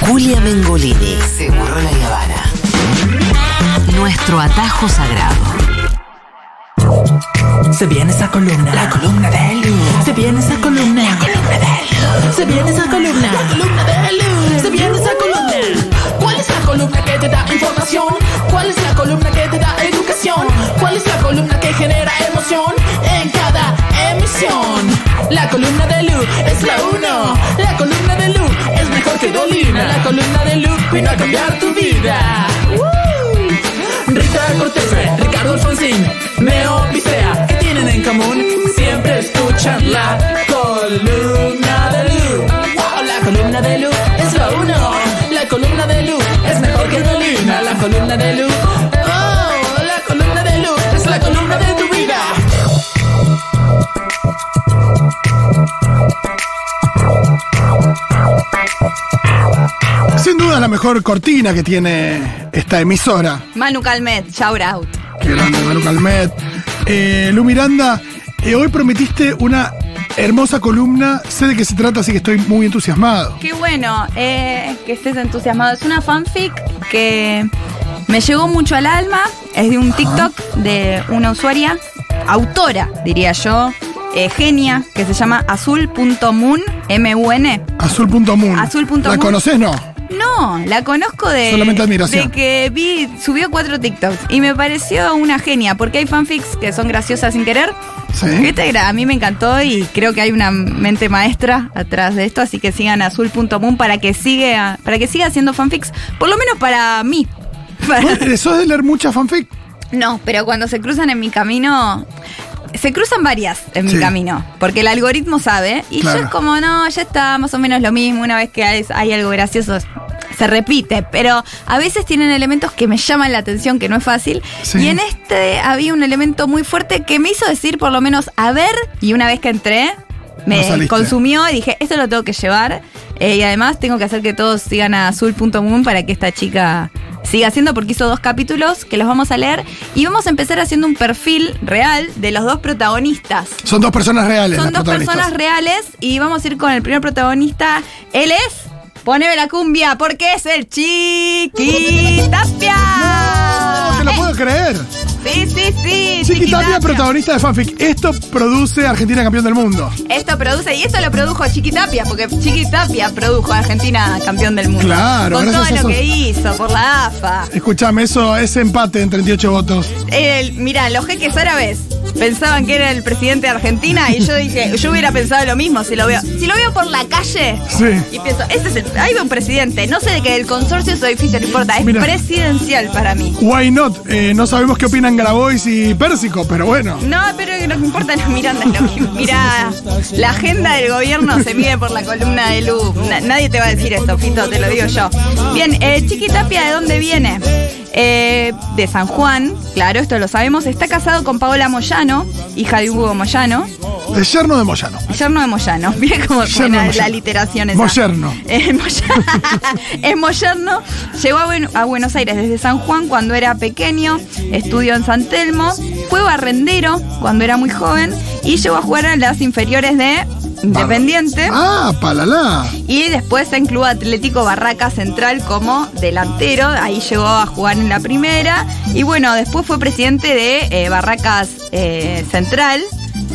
Julia Mengolini. Seguro la Habana. Nuestro atajo sagrado. Se viene esa columna. La columna de Lu. Se viene esa columna. La columna de Lu. Se viene esa columna. La columna de Lu. Se viene esa columna. ¿Cuál es la columna que te da información? ¿Cuál es la columna que te da educación? ¿Cuál es la columna que genera emoción en cada emisión? La columna de Lu es la uno. La columna que Dolina. La columna de Lu vino a cambiar tu vida. Rita Cortés, Ricardo Alfonsín, Meo Vicea, ¿qué tienen en común? Siempre escuchan la columna de Lu. Wow, la columna de Lu es la uno. La columna de Lu es mejor que Dolina. La columna de Lu. La mejor cortina que tiene esta emisora. Manu Calmet, shout out. Qué grande, Manu Calmet. Eh, Lu Miranda, eh, hoy prometiste una hermosa columna. Sé de qué se trata, así que estoy muy entusiasmado. Qué bueno eh, que estés entusiasmado. Es una fanfic que me llegó mucho al alma. Es de un TikTok de una usuaria, autora, diría yo, eh, genia, que se llama azul.moon, M-U-N. Azul.moon. Azul.moon. ¿La conoces? No. No, la conozco de. Solamente admiración. De que vi, subió cuatro TikToks y me pareció una genia, porque hay fanfics que son graciosas sin querer. Sí. Este a mí me encantó y creo que hay una mente maestra atrás de esto, así que sigan azul.moon para que siga, para que siga haciendo fanfics, por lo menos para mí. Para- ¿Vos ¿Sos de leer mucha fanfic? no, pero cuando se cruzan en mi camino. Se cruzan varias en mi camino, porque el algoritmo sabe, y Claro. yo es como, no, ya está más o menos lo mismo, una vez que hay, hay algo gracioso, se repite, pero a veces tienen elementos que me llaman la atención, que no es fácil, Sí. y en este había un elemento muy fuerte que me hizo decir por lo menos, a ver, y una vez que entré, me consumió y dije, esto lo tengo que llevar, eh, y además tengo que hacer que todos sigan a azul.moon para que esta chica siga haciendo, porque hizo dos capítulos que los vamos a leer, y vamos a empezar haciendo un perfil real de los dos protagonistas. Son dos personas reales. Son dos personas reales y vamos a ir con el primer protagonista. Él es. Poneme la cumbia porque es el Chiqui Tapia. No te lo puedo creer. Sí, sí, sí. Chiqui Tapia, Tapia. protagonista de fanfic. Esto produce Argentina campeón del mundo. Esto produce, y esto lo produjo Chiqui Tapia, porque Chiqui Tapia produjo a Argentina campeón del mundo. Claro, Con todo lo que hizo, por la AFA. Escuchame, eso es empate en 38 votos. El, mira, los jeques árabes pensaban que era el presidente de Argentina y yo dije, yo hubiera pensado lo mismo si lo veo. Si lo veo por la calle Sí. y pienso, este es el, ahí va un presidente, no sé de que el consorcio su edificio, no importa, es presidencial para mí. Why not? Eh, no sabemos qué opinan Grabois y Pérsico, pero bueno. No, pero lo que importa es Miranda. Lo que, mira, la agenda del gobierno se mide por la columna de Lu. Na- nadie te va a decir esto, Fito, te lo digo yo. Bien, eh, Chiqui Tapia, ¿de dónde viene? Eh, de San Juan, claro, esto lo sabemos. Está casado con Paola Moyano, hija de Hugo Moyano. De yerno de Moyano. Yerno de Moyano. Bien cómo Yerno suena la Moyano. literación esa. Moyerno. Eh, Moya- es Moyerno. Llegó a, Buen- a Buenos Aires desde San Juan cuando era pequeño. Estudió en San Telmo. Fue barrendero cuando era muy joven. Y llegó a jugar en las inferiores de Independiente. Ah, palala. Y después en Club Atlético Barraca Central como delantero. Ahí llegó a jugar en la primera. Y bueno, después fue presidente de eh, Barracas eh, Central.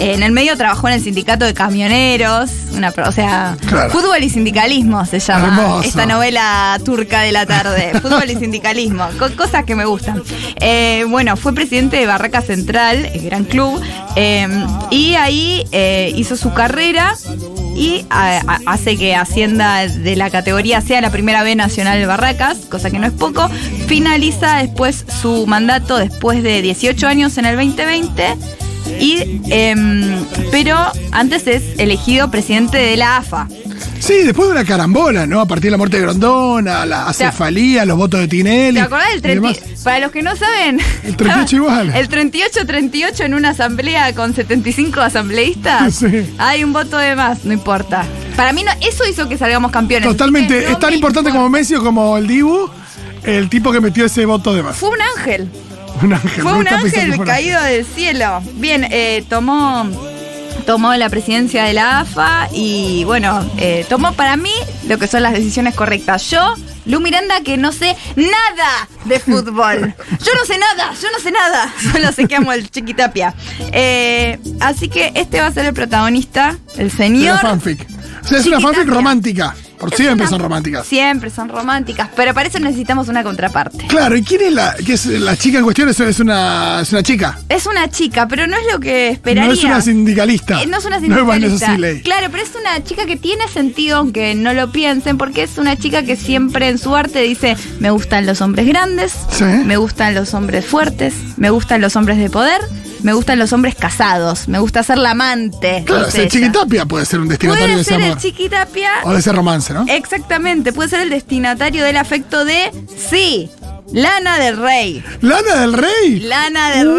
En el medio trabajó en el sindicato de camioneros. Una, pro- o sea, Claro. fútbol y sindicalismo se llama Hermoso. esta novela turca de la tarde. fútbol y sindicalismo. co- cosas que me gustan. Eh, bueno, fue presidente de Barraca Central, el gran club. eh, y ahí eh, hizo su carrera y a- a- hace que Hacienda de la categoría sea la primera B nacional de Barracas, cosa que no es poco. Finaliza después su mandato después de 18 años en el 2020. Y, em, pero antes es elegido presidente de la AFA. Sí, después de una carambola, ¿no? A partir de la muerte de Grondona, la acefalía, los votos de Tinelli. ¿Te acordás del y 30? demás. Para los que no saben. El 38 igual. El 38-38 en una asamblea con 75 asambleístas. Sí. Hay un voto de más, no importa. Para mí no, eso hizo que salgamos campeones. Totalmente. No es tan importante importa. como Messi o como el Dibu, el tipo que metió ese voto de más. Fue un ángel. Un ángel. Fue un ángel fue un caído del cielo. Bien, eh, tomó, tomó la presidencia de la AFA y bueno, eh, tomó para mí lo que son las decisiones correctas. Yo, Lu Miranda, que no sé nada de fútbol. Yo no sé nada, yo no sé nada. Solo sé que amo el Chiquitapia. Eh, así que este va a ser el protagonista, el señor. la fanfic. O sea, es una fanfic romántica. Por siempre son románticas. Siempre son románticas, pero para eso necesitamos una contraparte. Claro, ¿y quién es la, qué es la chica en cuestión? Es, es una, es una chica. Es una chica, pero no es lo que esperaría. No es una sindicalista. Eh, no es una No es Vanessa sindicalista. Siley. claro, pero es una chica que tiene sentido, aunque no lo piensen, porque es una chica que siempre en su arte dice, me gustan los hombres grandes, Sí. me gustan los hombres fuertes, me gustan los hombres de poder, me gustan los hombres casados, me gusta ser la amante. Claro, el. Chiquitapia puede ser un destinatario de Puede ese ser el amor. chiquitapia. O de ese romance, ¿no? Exactamente, puede ser el destinatario del afecto de sí, Lana del Rey. Lana del Rey. Lana del ¡Wow!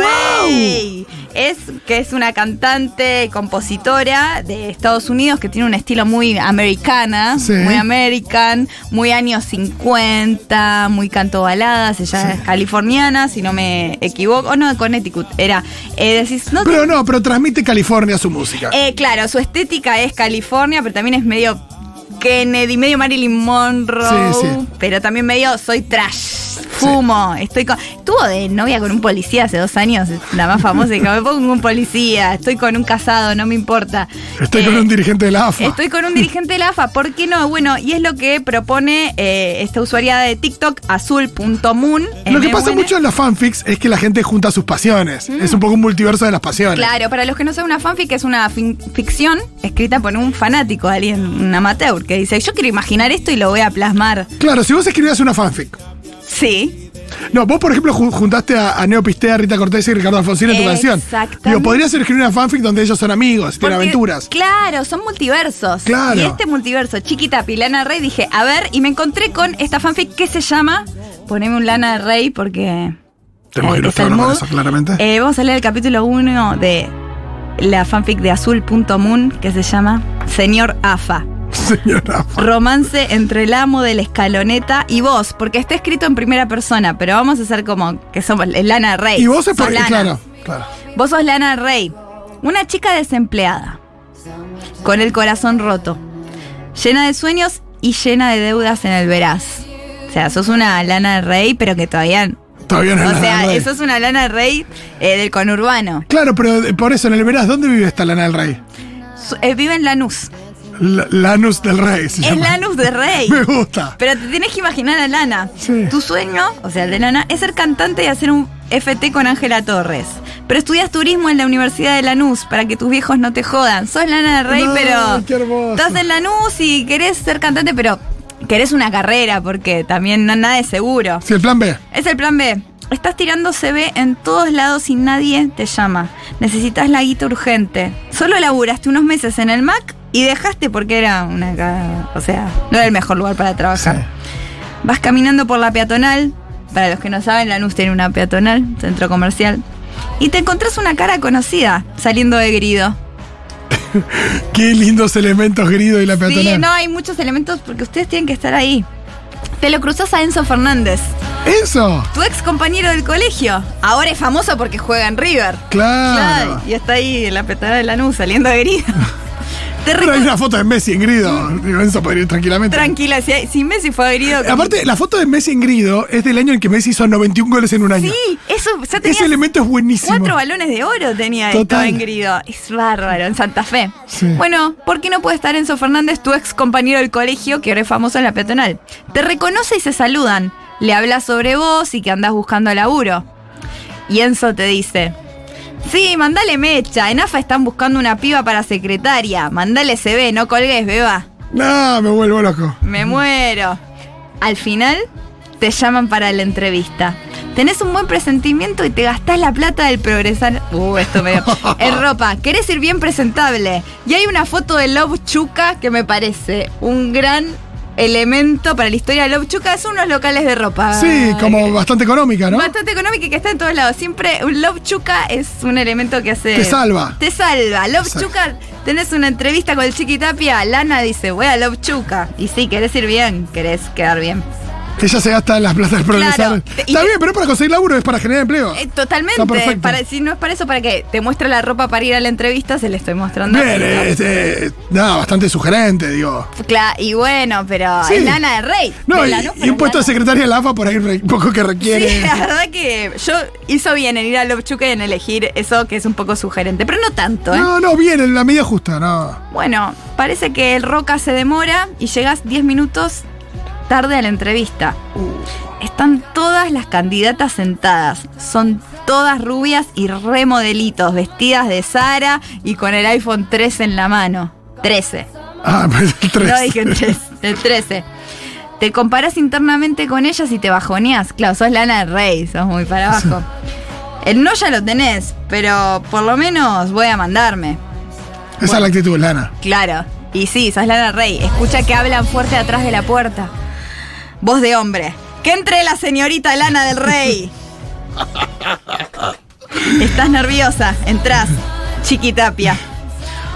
Rey. Es que es una cantante, compositora de Estados Unidos que tiene un estilo muy americana, Sí. muy American, muy años 50, muy canto baladas. Ella es californiana, si no me equivoco. O no, de Connecticut. Era. Eh, decís, no, Pero no, pero transmite California su música. eh, claro, su estética es California, pero también es medio Kennedy, medio Marilyn Monroe, sí. pero también medio soy trash. Fumo, estoy con. Estuvo de novia con un policía hace dos años, la más famosa, dijo, me pongo con un policía, estoy con un casado, no me importa. Estoy Eh, con un dirigente de la AFA. Estoy con un dirigente de la AFA, ¿por qué no? Bueno, y es lo que propone eh, esta usuaria de TikTok, azul.moon. Lo que pasa mucho en las fanfics es que la gente junta sus pasiones. Es un poco un multiverso de las pasiones. Claro, para los que no saben, una fanfic es una ficción escrita por un fanático, alguien, un amateur, que dice, yo quiero imaginar esto y lo voy a plasmar. Claro, si vos escribías una fanfic. Sí. No, vos, por ejemplo, ju- juntaste a, a Neo Pistea, Rita Cortés y Ricardo Alfonsín en tu canción. Digo, podrías escribir una fanfic donde ellos son amigos, tienen Porque, aventuras. Claro, son multiversos. Claro. Y este multiverso, Chiquita Pilana Rey, dije, a ver, y me encontré con esta fanfic que se llama Poneme un Lana Rey porque... Que eh, el con eso, claramente. Eh, vamos a leer el capítulo 1 de la fanfic de Azul.moon que se llama Señor AFA. Señora. Romance entre el amo de la escaloneta y vos, porque está escrito en primera persona, pero vamos a hacer como que somos Lana Rey. Y vos es Sos por- Lana. claro, claro. Vos sos Lana Rey, una chica desempleada, con el corazón roto, llena de sueños y llena de deudas en el veraz. O sea, sos una Lana Rey, pero que todavía. Todavía no es O sea, del Rey. sos una Lana Rey eh, del conurbano. Claro, pero por eso, en el Verás, ¿dónde vive esta Lana del Rey? Eh, vive en Lanús. La- Lanus del Rey. se Es llama. Lanús de Rey. Me gusta. Pero te tienes que imaginar a Lana. Sí. Tu sueño, o sea, el de Lana, es ser cantante y hacer un FT con Ángela Torres. Pero estudias turismo en la Universidad de Lanús para que tus viejos no te jodan. Sos Lana del Rey, No, pero qué hermoso. estás en Lanús y querés ser cantante, pero querés una carrera porque también no, nada es seguro. Sí, el plan B. Es el plan B. Estás tirando CV en todos lados y nadie te llama. Necesitas la guita urgente. Solo laburaste unos meses en el Mac y dejaste porque era una... O sea, no era el mejor lugar para trabajar. Sí. Vas caminando por la peatonal. Para los que no saben, Lanús tiene una peatonal, centro comercial. Y te encontrás una cara conocida saliendo de grido. Qué lindos elementos grido y la peatonal. Sí, no, hay muchos elementos porque ustedes tienen que estar ahí. Te lo cruzas a Enzo Fernández, Eso. tu ex compañero del colegio. Ahora es famoso porque juega en River. Claro. Claro, y está ahí en la peatonal de Lanús saliendo de grido. Te Pero hay una foto de Messi en grido. Digo, Enzo podría ir tranquilamente. Tranquila, si, si Messi fue grido. con- Aparte, la foto de Messi en grido es del año en que Messi hizo 91 goles en un año. Sí, eso ya tenía Ese elemento es buenísimo. Cuatro balones de oro tenía Total. estaba en grido. Es bárbaro, en Santa Fe. Sí. Bueno, ¿por qué no puede estar Enzo Fernández, tu ex compañero del colegio, que ahora es famoso en la peatonal? Te reconoce y se saludan. Le hablas sobre vos y que andás buscando laburo. Y Enzo te dice. Sí, mandale mecha. En AFA están buscando una piba para secretaria. Mandale CV, no colgues, beba. No, me vuelvo loco. Me muero. Al final, te llaman para la entrevista. Tenés un buen presentimiento y te gastás la plata del progresar. Uh, esto me En ropa. Querés ir bien presentable. Y hay una foto de Love Chuca que me parece un gran elemento para la historia de Love. Son unos locales de ropa. Sí, como bastante económica, ¿no? Bastante económica y que está en todos lados. Siempre un Love Chuca es un elemento que hace. Te salva. Te salva. Love Exacto. Chuca, tenés una entrevista con el Chiqui Tapia. Lana dice, voy a Love Chuca. Y sí, querés ir bien, querés quedar bien. Ella se gasta las plata del progresar. Claro. Está bien, pero es para conseguir laburo, es para generar empleo. Eh, totalmente. Está perfecto. Para, si no es para eso, ¿para qué? Te muestra la ropa para ir a la entrevista, se le estoy mostrando. Bien, eh, nada, bastante sugerente, digo. Cla- y bueno, pero Sí. es lana de rey. No, de y, y un puesto de secretaria de la AFA por ahí un poco que requiere. Sí, la verdad que yo hizo bien en ir a Lobchuca y en elegir eso que es un poco sugerente, pero no tanto, ¿eh? No, no, bien, en la medida justa, no. Bueno, parece que el Roca se demora y llegas 10 minutos tarde a la entrevista. Están todas las candidatas sentadas. Son todas rubias y remodelitos, vestidas de Sara y con el iPhone 13 en la mano. 13. Ah, pues el 3. No dije 13, el 13. Te comparás internamente con ellas y te bajoneás. Claro, sos Lana del Rey, sos muy para abajo. El no ya lo tenés, pero por lo menos voy a mandarme. Esa es la actitud, Lana. Claro. Y sí, sos Lana Rey. Escucha que hablan fuerte atrás de la puerta. Voz de hombre. Que entre la señorita Lana del Rey. Estás nerviosa. Entrás. Chiquitapia.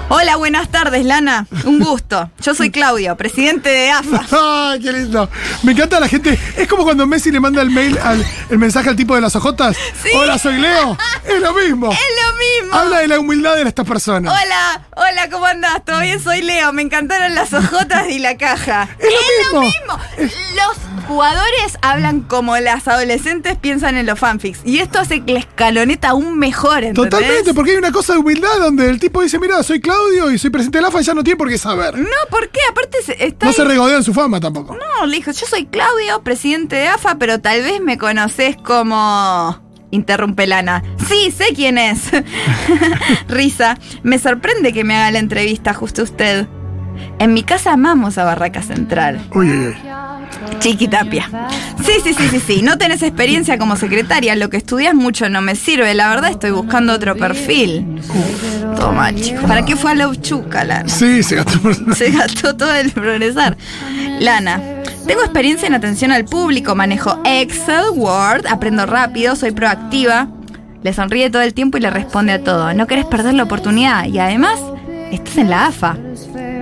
Hola, buenas tardes, Lana. Un gusto. Yo soy Claudio, presidente de AFA. ¡Ay, qué lindo! Me encanta la gente. Es como cuando Messi le manda el mail, al, el mensaje al tipo de las ojotas. Sí. Hola, soy Leo. Es lo mismo. Es lo mismo. Habla de la humildad de estas personas. Hola, hola, ¿cómo andás? ¿Todo bien? Soy Leo. Me encantaron las ojotas y la caja. Es lo mismo. Los jugadores hablan como las adolescentes piensan en los fanfics. Y esto hace que la escaloneta aún mejor, ¿entendés? Totalmente, porque hay una cosa de humildad donde el tipo dice, mira, soy Claudio y soy presidente de la AFA y ya no tiene por qué saber. No, ¿por qué? Aparte está No se regodea en su fama tampoco. No, le dijo, yo soy Claudio, presidente de AFA, pero tal vez me conoces como... Interrumpe Lana. Sí, sé quién es. Risa. Me sorprende que me haga la entrevista justo usted. En mi casa amamos a Barraca Central. Uy, uy, uy. Chiquitapia. Sí, sí, sí, sí, sí. No tenés experiencia como secretaria. Lo que estudias mucho no me sirve. La verdad estoy buscando otro perfil. Toma, chicos. ¿Para qué fue a la Uchuca, Lana? Sí, se gastó. Se gastó todo el progresar. Lana, tengo experiencia en atención al público, manejo Excel, Word, aprendo rápido, soy proactiva. Le sonríe todo el tiempo y le responde a todo. No querés perder la oportunidad y además estás en la AFA.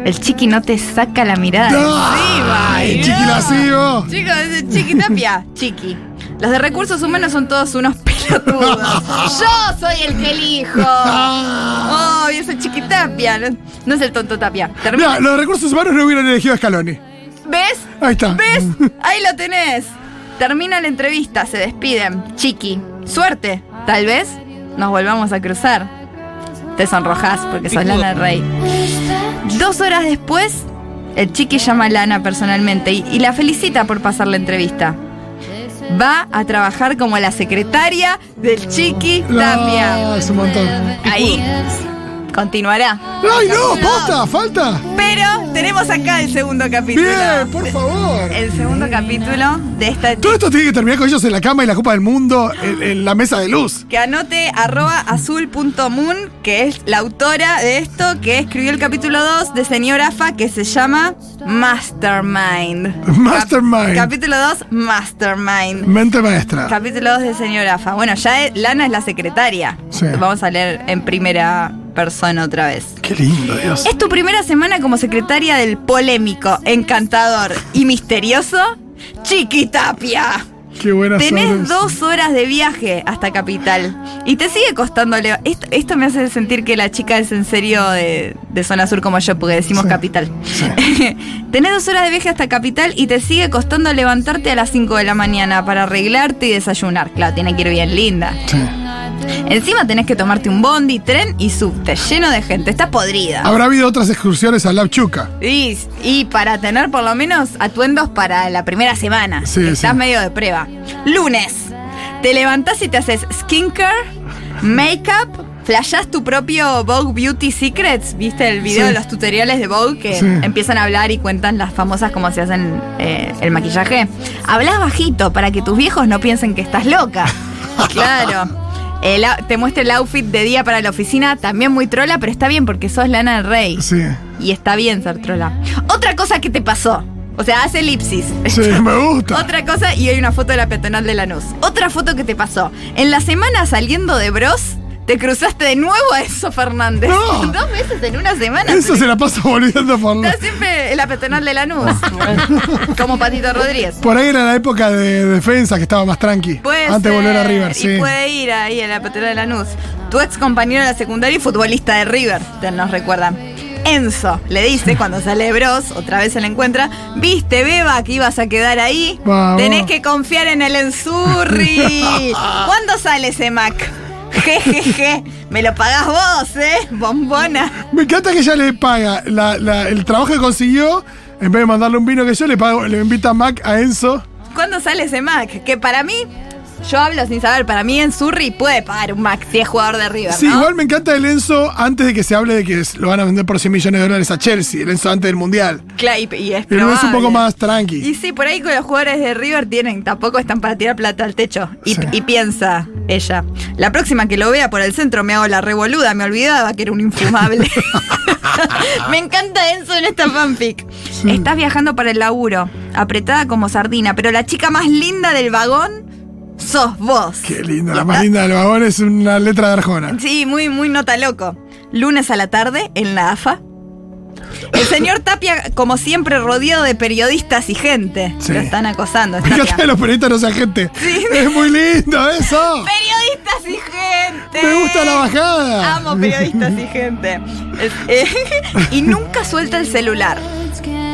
El chiqui no te saca la mirada de encima. ¡Ay, No. chiqui lascivo! Chicos, ese chiqui tapia, chiqui. Los de recursos humanos son todos unos pelotudos. Yo soy el que elijo. Oh, y ese chiqui tapia. No, no es el tonto tapia. Termina- Mira, los recursos humanos no hubieran elegido a Scaloni. ¿Ves? Ahí está. ¿Ves? Ahí lo tenés. Termina la entrevista, se despiden. Chiqui, suerte. Tal vez nos volvamos a cruzar. Te sonrojas porque sos Lana del Rey. Dos horas después, el Chiqui llama a Lana personalmente y, y la felicita por pasar la entrevista. Va a trabajar como la secretaria del Chiqui Tapia. Ah, es un montón. Ahí continuará. ¡Ay, no! ¡Posta! ¡Falta! Pero tenemos acá el segundo capítulo. Bien, por favor. El segundo capítulo de esta Todo esto tiene que terminar con ellos en la cama y la Copa del Mundo en, en la mesa de luz. que anote arroba azul.moon, que es la autora de esto, que escribió el capítulo 2 de Señor AFA, que se llama Mastermind. Mastermind. Cap- capítulo 2, Mastermind. Mente maestra. Capítulo 2 de Señor AFA. Bueno, ya Lana es la secretaria. Sí. Vamos a leer en primera persona otra vez. Qué lindo, Dios. Es tu primera semana como secretaria del polémico, encantador y misterioso Chiquitapia. Qué buenas Tenés horas. dos horas de viaje hasta Capital. Y te sigue costándole. Esto, esto me hace sentir que la chica es en serio de, de zona sur como yo, porque decimos Sí. Capital. Tenés dos horas de viaje hasta Capital y te sigue costando levantarte a las 5 de la mañana para arreglarte y desayunar. Claro, tiene que ir bien linda. Sí. Encima tenés que tomarte un bondi, tren y subte, lleno de gente. Está podrida. Habrá habido otras excursiones a La Chuca. Y, y para tener por lo menos atuendos para la primera semana. Sí, Estás sí. medio de prueba. Lunes. Te levantás y te haces skincare, make-up, flashás tu propio Vogue Beauty Secrets. ¿Viste el video Sí. de los tutoriales de Vogue que Sí. empiezan a hablar y cuentan las famosas cómo se hacen eh, el maquillaje? Hablas bajito para que tus viejos no piensen que estás loca. claro. El te muestra el outfit de día para la oficina, también muy trola, pero está bien porque sos Lana del Rey. Sí. Y está bien ser trola. Otra cosa que te pasó. O sea, hace elipsis. Sí, me gusta. Otra cosa, y hay una foto de la peatonal de Lanús. Otra foto que te pasó. En la semana saliendo de Bros, te cruzaste de nuevo a Enzo Fernández. No. Dos veces en una semana. Eso se la pasa volviendo por la- Está siempre en la peatonal de Lanús. como Patito Rodríguez. Por ahí era la época de defensa que estaba más tranqui. Puede antes de ser, volver a River, y sí. puede ir ahí en la peatonal de Lanús. Tu ex compañero de la secundaria y futbolista de River, te nos recuerdan. Enzo le dice cuando sale de Bros, otra vez se le encuentra, viste Beba que ibas a quedar ahí, Vamos. tenés que confiar en el Enzurri. ¿Cuándo sale ese Mac? Jejeje, me lo pagás vos, ¿eh? Bombona. Me encanta que ella le paga la- la- el trabajo que consiguió. En vez de mandarle un vino que yo le pago, le invita a Mac a Enzo. ¿Cuándo sale ese Mac? Que para mí, yo hablo sin saber, para mí Enzurri puede pagar un Mac si es jugador de River, Sí, ¿no? igual me encanta el Enzo antes de que se hable de que lo van a vender por 100 millones de dólares a Chelsea. El Enzo antes del Mundial. Claro, y, y es Enzo es un poco más tranqui. Y sí, por ahí con los jugadores de River tienen, tampoco están para tirar plata al techo. Y, Sí. y piensa ella, la próxima que lo vea por el centro me hago la revoluda, me olvidaba que era un infumable. me encanta Enzo en esta fanfic. Estás viajando para el laburo, apretada como sardina, pero la chica más linda del vagón sos vos. Qué linda. La más linda del vagón es una letra de Arjona. Sí, muy, muy nota loco. Lunes a la tarde, en la AFA. El señor Tapia, como siempre, rodeado de periodistas y gente. Sí. Lo están acosando. Tapia. que los periodistas no sean gente. Sí. Es muy lindo eso. Periodistas y gente. Me gusta la bajada. Amo periodistas y gente. Es- eh, y nunca suelta el celular.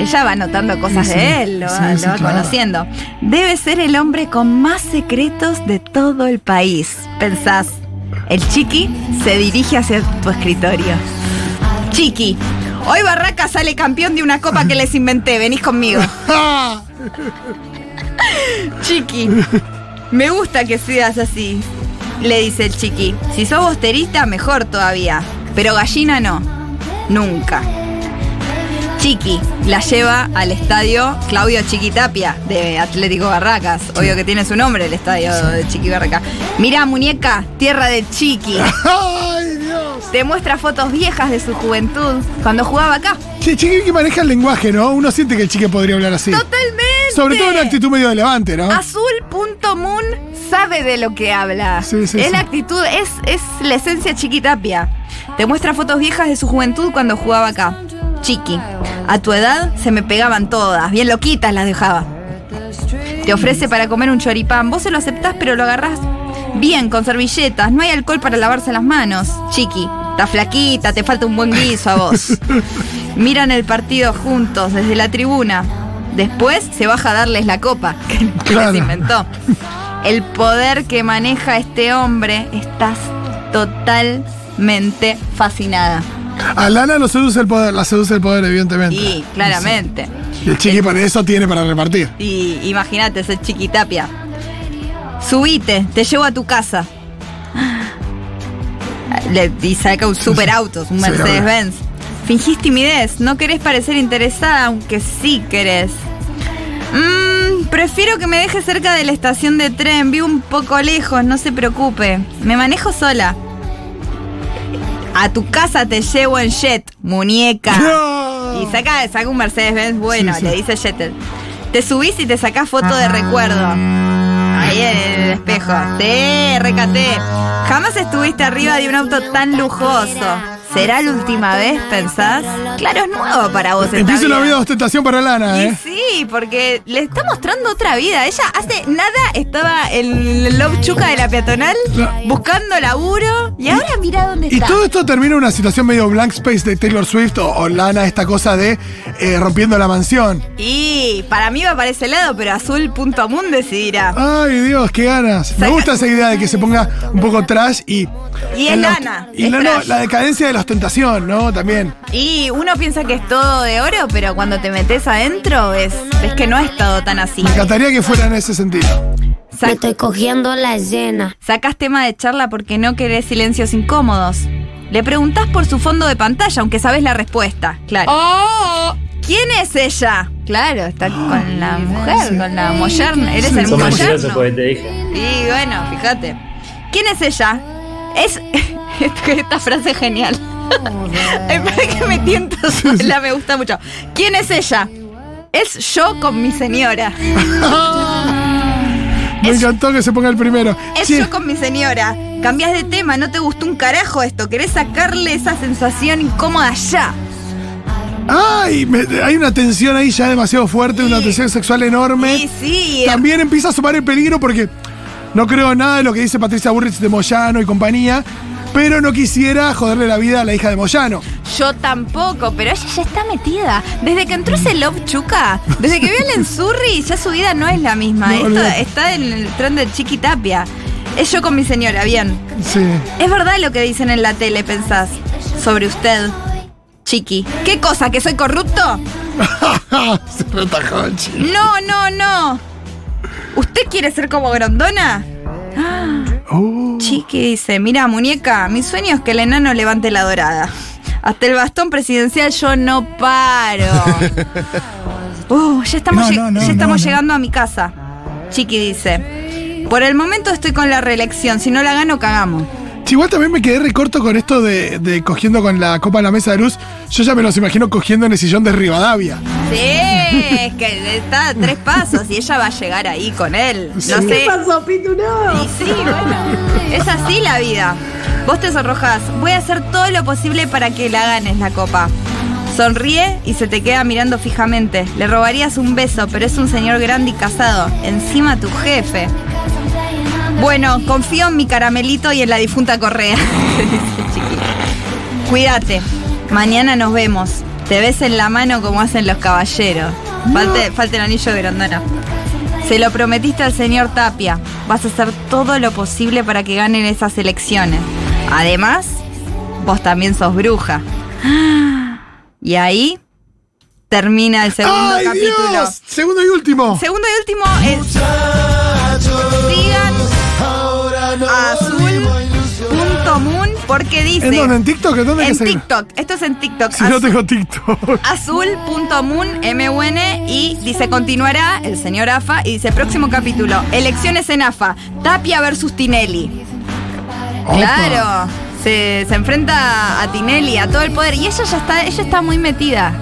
Ella va notando cosas Sí, de él, lo sí, lo sí, va claro. conociendo. Debe ser el hombre con más secretos de todo el país. Pensás. El chiqui se dirige hacia tu escritorio. Chiqui, hoy Barraca sale campeón de una copa que les inventé. Venís conmigo. Chiqui, me gusta que seas así, le dice el chiqui. Si sos bosterista, mejor todavía. Pero gallina no. Nunca. Chiqui la lleva al estadio Claudio Chiquitapia de Atlético Barracas. Obvio que tiene su nombre el estadio de Chiqui Barraca. Mira, muñeca, tierra de Chiqui. ¡Ay, Dios! Te muestra fotos viejas de su juventud cuando jugaba acá. Che, Chiqui que maneja el lenguaje, ¿no? Uno siente que el chique podría hablar así. Totalmente. Sobre todo una actitud medio de levante, ¿no? Azul.moon sabe de lo que habla. Sí, sí, es sí. la actitud, es, es la esencia chiquitapia. Te muestra fotos viejas de su juventud cuando jugaba acá. Chiqui. A tu edad se me pegaban todas, bien loquitas las dejaba. Te ofrece para comer un choripán, vos se lo aceptás pero lo agarrás bien con servilletas, no hay alcohol para lavarse las manos. Chiqui, estás flaquita, te falta un buen guiso a vos. Miran el partido juntos desde la tribuna. Después se baja a darles la copa que Claro. les inventó. El poder que maneja este hombre, estás totalmente fascinada. A Lana lo seduce el poder, la seduce el poder, evidentemente. Y claramente. Y el chiqui para eso tiene para repartir. Y imagínate, ese chiquitapia. Subite, te llevo a tu casa. Le, y saca un super auto, un Sí, Mercedes Benz. Fingís timidez, no querés parecer interesada, aunque sí querés. Mmm, prefiero que me deje cerca de la estación de tren, vivo un poco lejos, no se preocupe. Me manejo sola. A tu casa te llevo en jet, muñeca. ¡No! Y saca, saca un Mercedes Benz bueno, Sí, sí. le dice Jettel. Te subís y te sacás foto de recuerdo. Ahí en el espejo. Sí, recate. Jamás estuviste arriba de un auto tan lujoso. ¿Será la última vez, pensás? Claro, es nuevo para vos Empieza una vida. de ostentación para Lana, Y ¿eh? sí, porque le está mostrando otra vida. Ella hace nada estaba en el Love Chuca de la peatonal buscando laburo y ahora mira dónde Y está. todo esto termina en una situación medio blank space de Taylor Swift o, o Lana, esta cosa de eh, rompiendo la mansión. Y para mí va para ese lado, pero azul.amun decidirá. Ay, Dios, qué ganas. Me gusta esa idea de que se ponga un poco trash y. Y es la- lana, Y es la, no, trash. la decadencia de la ostentación, ¿no? También. Y uno piensa que es todo de oro, pero cuando te metes adentro ves, ves que no es todo tan así. Me encantaría que fuera en ese sentido. Sa- Me estoy cogiendo la escena. sacás tema de charla porque no querés silencios incómodos. Le preguntás por su fondo de pantalla, aunque sabes la respuesta. Claro. ¡Oh! ¿Quién es ella? Claro, está con la mujer, con la moyerna. Eres el Sos mentiroso te dije. Y bueno, fíjate. ¿Quién es ella? Es. Esta frase es genial. Para que me tiento sola, me gusta mucho. ¿Quién es ella? Es yo con mi señora. Me Es- encantó que se ponga el primero. Es yo con mi señora. Cambias de tema, no te gustó un carajo esto. Querés sacarle esa sensación incómoda ya. Ay, me- hay una tensión ahí ya demasiado fuerte, una tensión sexual enorme. Sí, sí. También empieza a sumar el peligro porque no creo nada de lo que dice Patricia Burrich de Moyano y compañía, pero no quisiera joderle la vida a la hija de Moyano. Yo tampoco, pero ella ya está metida. Desde que entró ese Love Chuca, desde que vio el Enzurri, ya su vida no es la misma. No, Esto está en el tren de Chiqui Tapia. Es yo con mi señora, bien. Sí. Es verdad lo que dicen en la tele, pensás, sobre usted, Chiqui. ¿Qué cosa? ¿Que soy corrupto? se retajó. No, no, no. ¿Usted quiere ser como Grondona? Uh, Chiqui dice, mira muñeca, mi sueño es que el enano levante la dorada. Hasta el bastón presidencial yo no paro. Uh, ya estamos, No, lleg- no, no, ya estamos llegando a mi casa. Chiqui dice, por el momento estoy con la reelección, si no la gano cagamos. Sí, Igual también me quedé recorto con esto de, de cogiendo con la copa en la mesa de luz. Yo ya me los imagino cogiendo en el sillón de Rivadavia. Sí, es que está a tres pasos y ella va a llegar ahí con él. No sé. ¿Qué pasó, Pitu? No. Y sí, bueno, es así la vida. Vos te sonrojas. Voy a hacer todo lo posible para que la ganes la copa. Sonríe y se te queda mirando fijamente. Le robarías un beso, pero es un señor grande y casado. Encima tu jefe. Bueno, confío en mi caramelito y en la difunta Correa. Cuídate. Mañana nos vemos. Te ves en la mano como hacen los caballeros. Falte, falta el anillo de grandona. Se lo prometiste al señor Tapia. Vas a hacer todo lo posible para que ganen esas elecciones. Además, vos también sos bruja. Y ahí termina el segundo ¡Ay, capítulo. Dios! Segundo y último. Segundo y último es. Sigan a azul.moon porque dice. ¿En dónde? ¿En TikTok? ¿En dónde En que? TikTok. Esto es en TikTok. Si no Azul- tengo TikTok. Azul.moon, M-U-N, y dice continuará el señor AFA y dice próximo capítulo, elecciones en AFA, Tapia versus Tinelli. Opa. Claro, se, se enfrenta a Tinelli, a todo el poder, y ella ya está, ella está muy metida.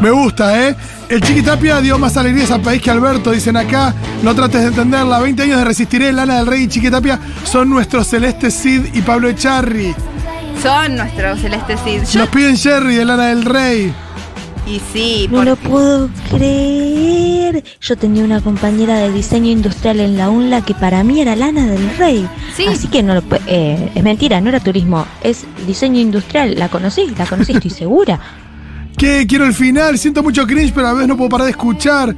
Me gusta, ¿eh? El Chiquitapia dio más alegrías al país que Alberto, dicen acá. No trates de entenderla. 20 años de resistiré, Lana del Rey y Chiquitapia son nuestros Celeste Cid y Pablo Echarri. Son nuestros Celeste Cid. Yo- Nos piden Sherry de Lana del Rey. y sí, No lo puedo creer. Yo tenía una compañera de diseño industrial en la UNLA que para mí era Lana del Rey. Sí. Así que no lo eh, es mentira, no era turismo, es diseño industrial. ¿La conocí? La conocí, estoy segura. Que quiero el final, siento mucho cringe, pero a veces no puedo parar de escuchar.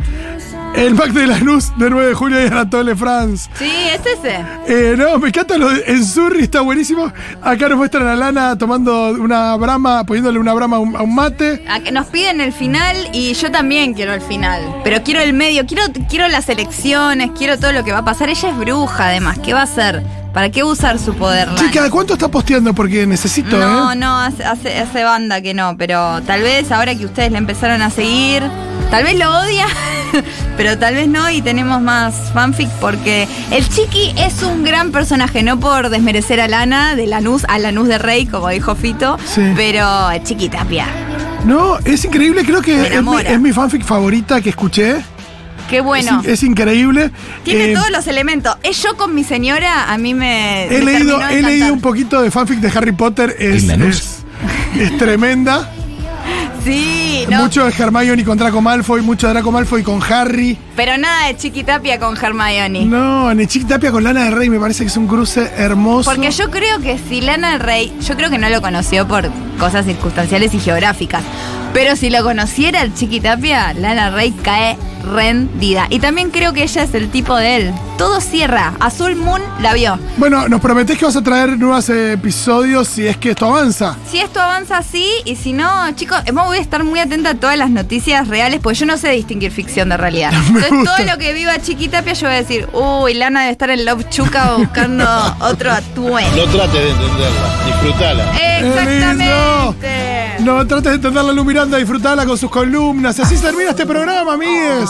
El Mac de Lanús de 9 de julio y Anatole France. sí, es ese. Eh, no, me encanta lo de en está buenísimo. Acá nos muestran a Lana tomando una brama, poniéndole una brama a un, a un mate. Nos piden el final y yo también quiero el final. Pero quiero el medio, quiero, quiero las elecciones, quiero todo lo que va a pasar. Ella es bruja, además. ¿Qué va a hacer? ¿Para qué usar su poder? Lana? Chica, ¿cuánto está posteando? Porque necesito, No, ¿eh? no, hace, hace, banda que no, pero tal vez ahora que ustedes le empezaron a seguir, tal vez lo odia, pero tal vez no y tenemos más fanfic porque el Chiqui es un gran personaje, no por desmerecer a Lana, de Lanús a Lanús de Rey, como dijo Fito, Sí. pero el Chiqui Tapia. No, es increíble, creo que mi, es mi fanfic favorita que escuché. Qué bueno. Es, es increíble. Tiene Eh, todos los elementos. Es yo con mi señora, a mí me. He me leído, he leído un poquito de fanfic de Harry Potter, es, es, es tremenda. Sí, no. Mucho de Hermione con Draco Malfoy, mucho de Draco Malfoy con Harry. Pero nada de Chiqui Tapia con Hermione. No, Nechik Tapia con Lana del Rey me parece que es un cruce hermoso. Porque yo creo que si Lana del Rey, yo creo que no lo conoció por cosas circunstanciales y geográficas. Pero si lo conociera el Chiquitapia, Lana del Rey cae rendida. Y también creo que ella es el tipo de él. Todo cierra. Azul Moon la vio. Bueno, nos prometés que vas a traer nuevos eh, episodios si es que esto avanza. Si esto avanza así, y si no, chicos, eh, voy a estar muy atenta a todas las noticias reales, porque yo no sé distinguir ficción de realidad. Entonces, gusta. todo lo que viva Chiquitapia, yo voy a decir, uy, Lana debe estar en Love Chuca buscando otro atuendo. No trates de entenderla, disfrutala. Exactamente. No trates de entender la Lu Miranda, disfrutarla con sus columnas. Y así termina este programa, amigues.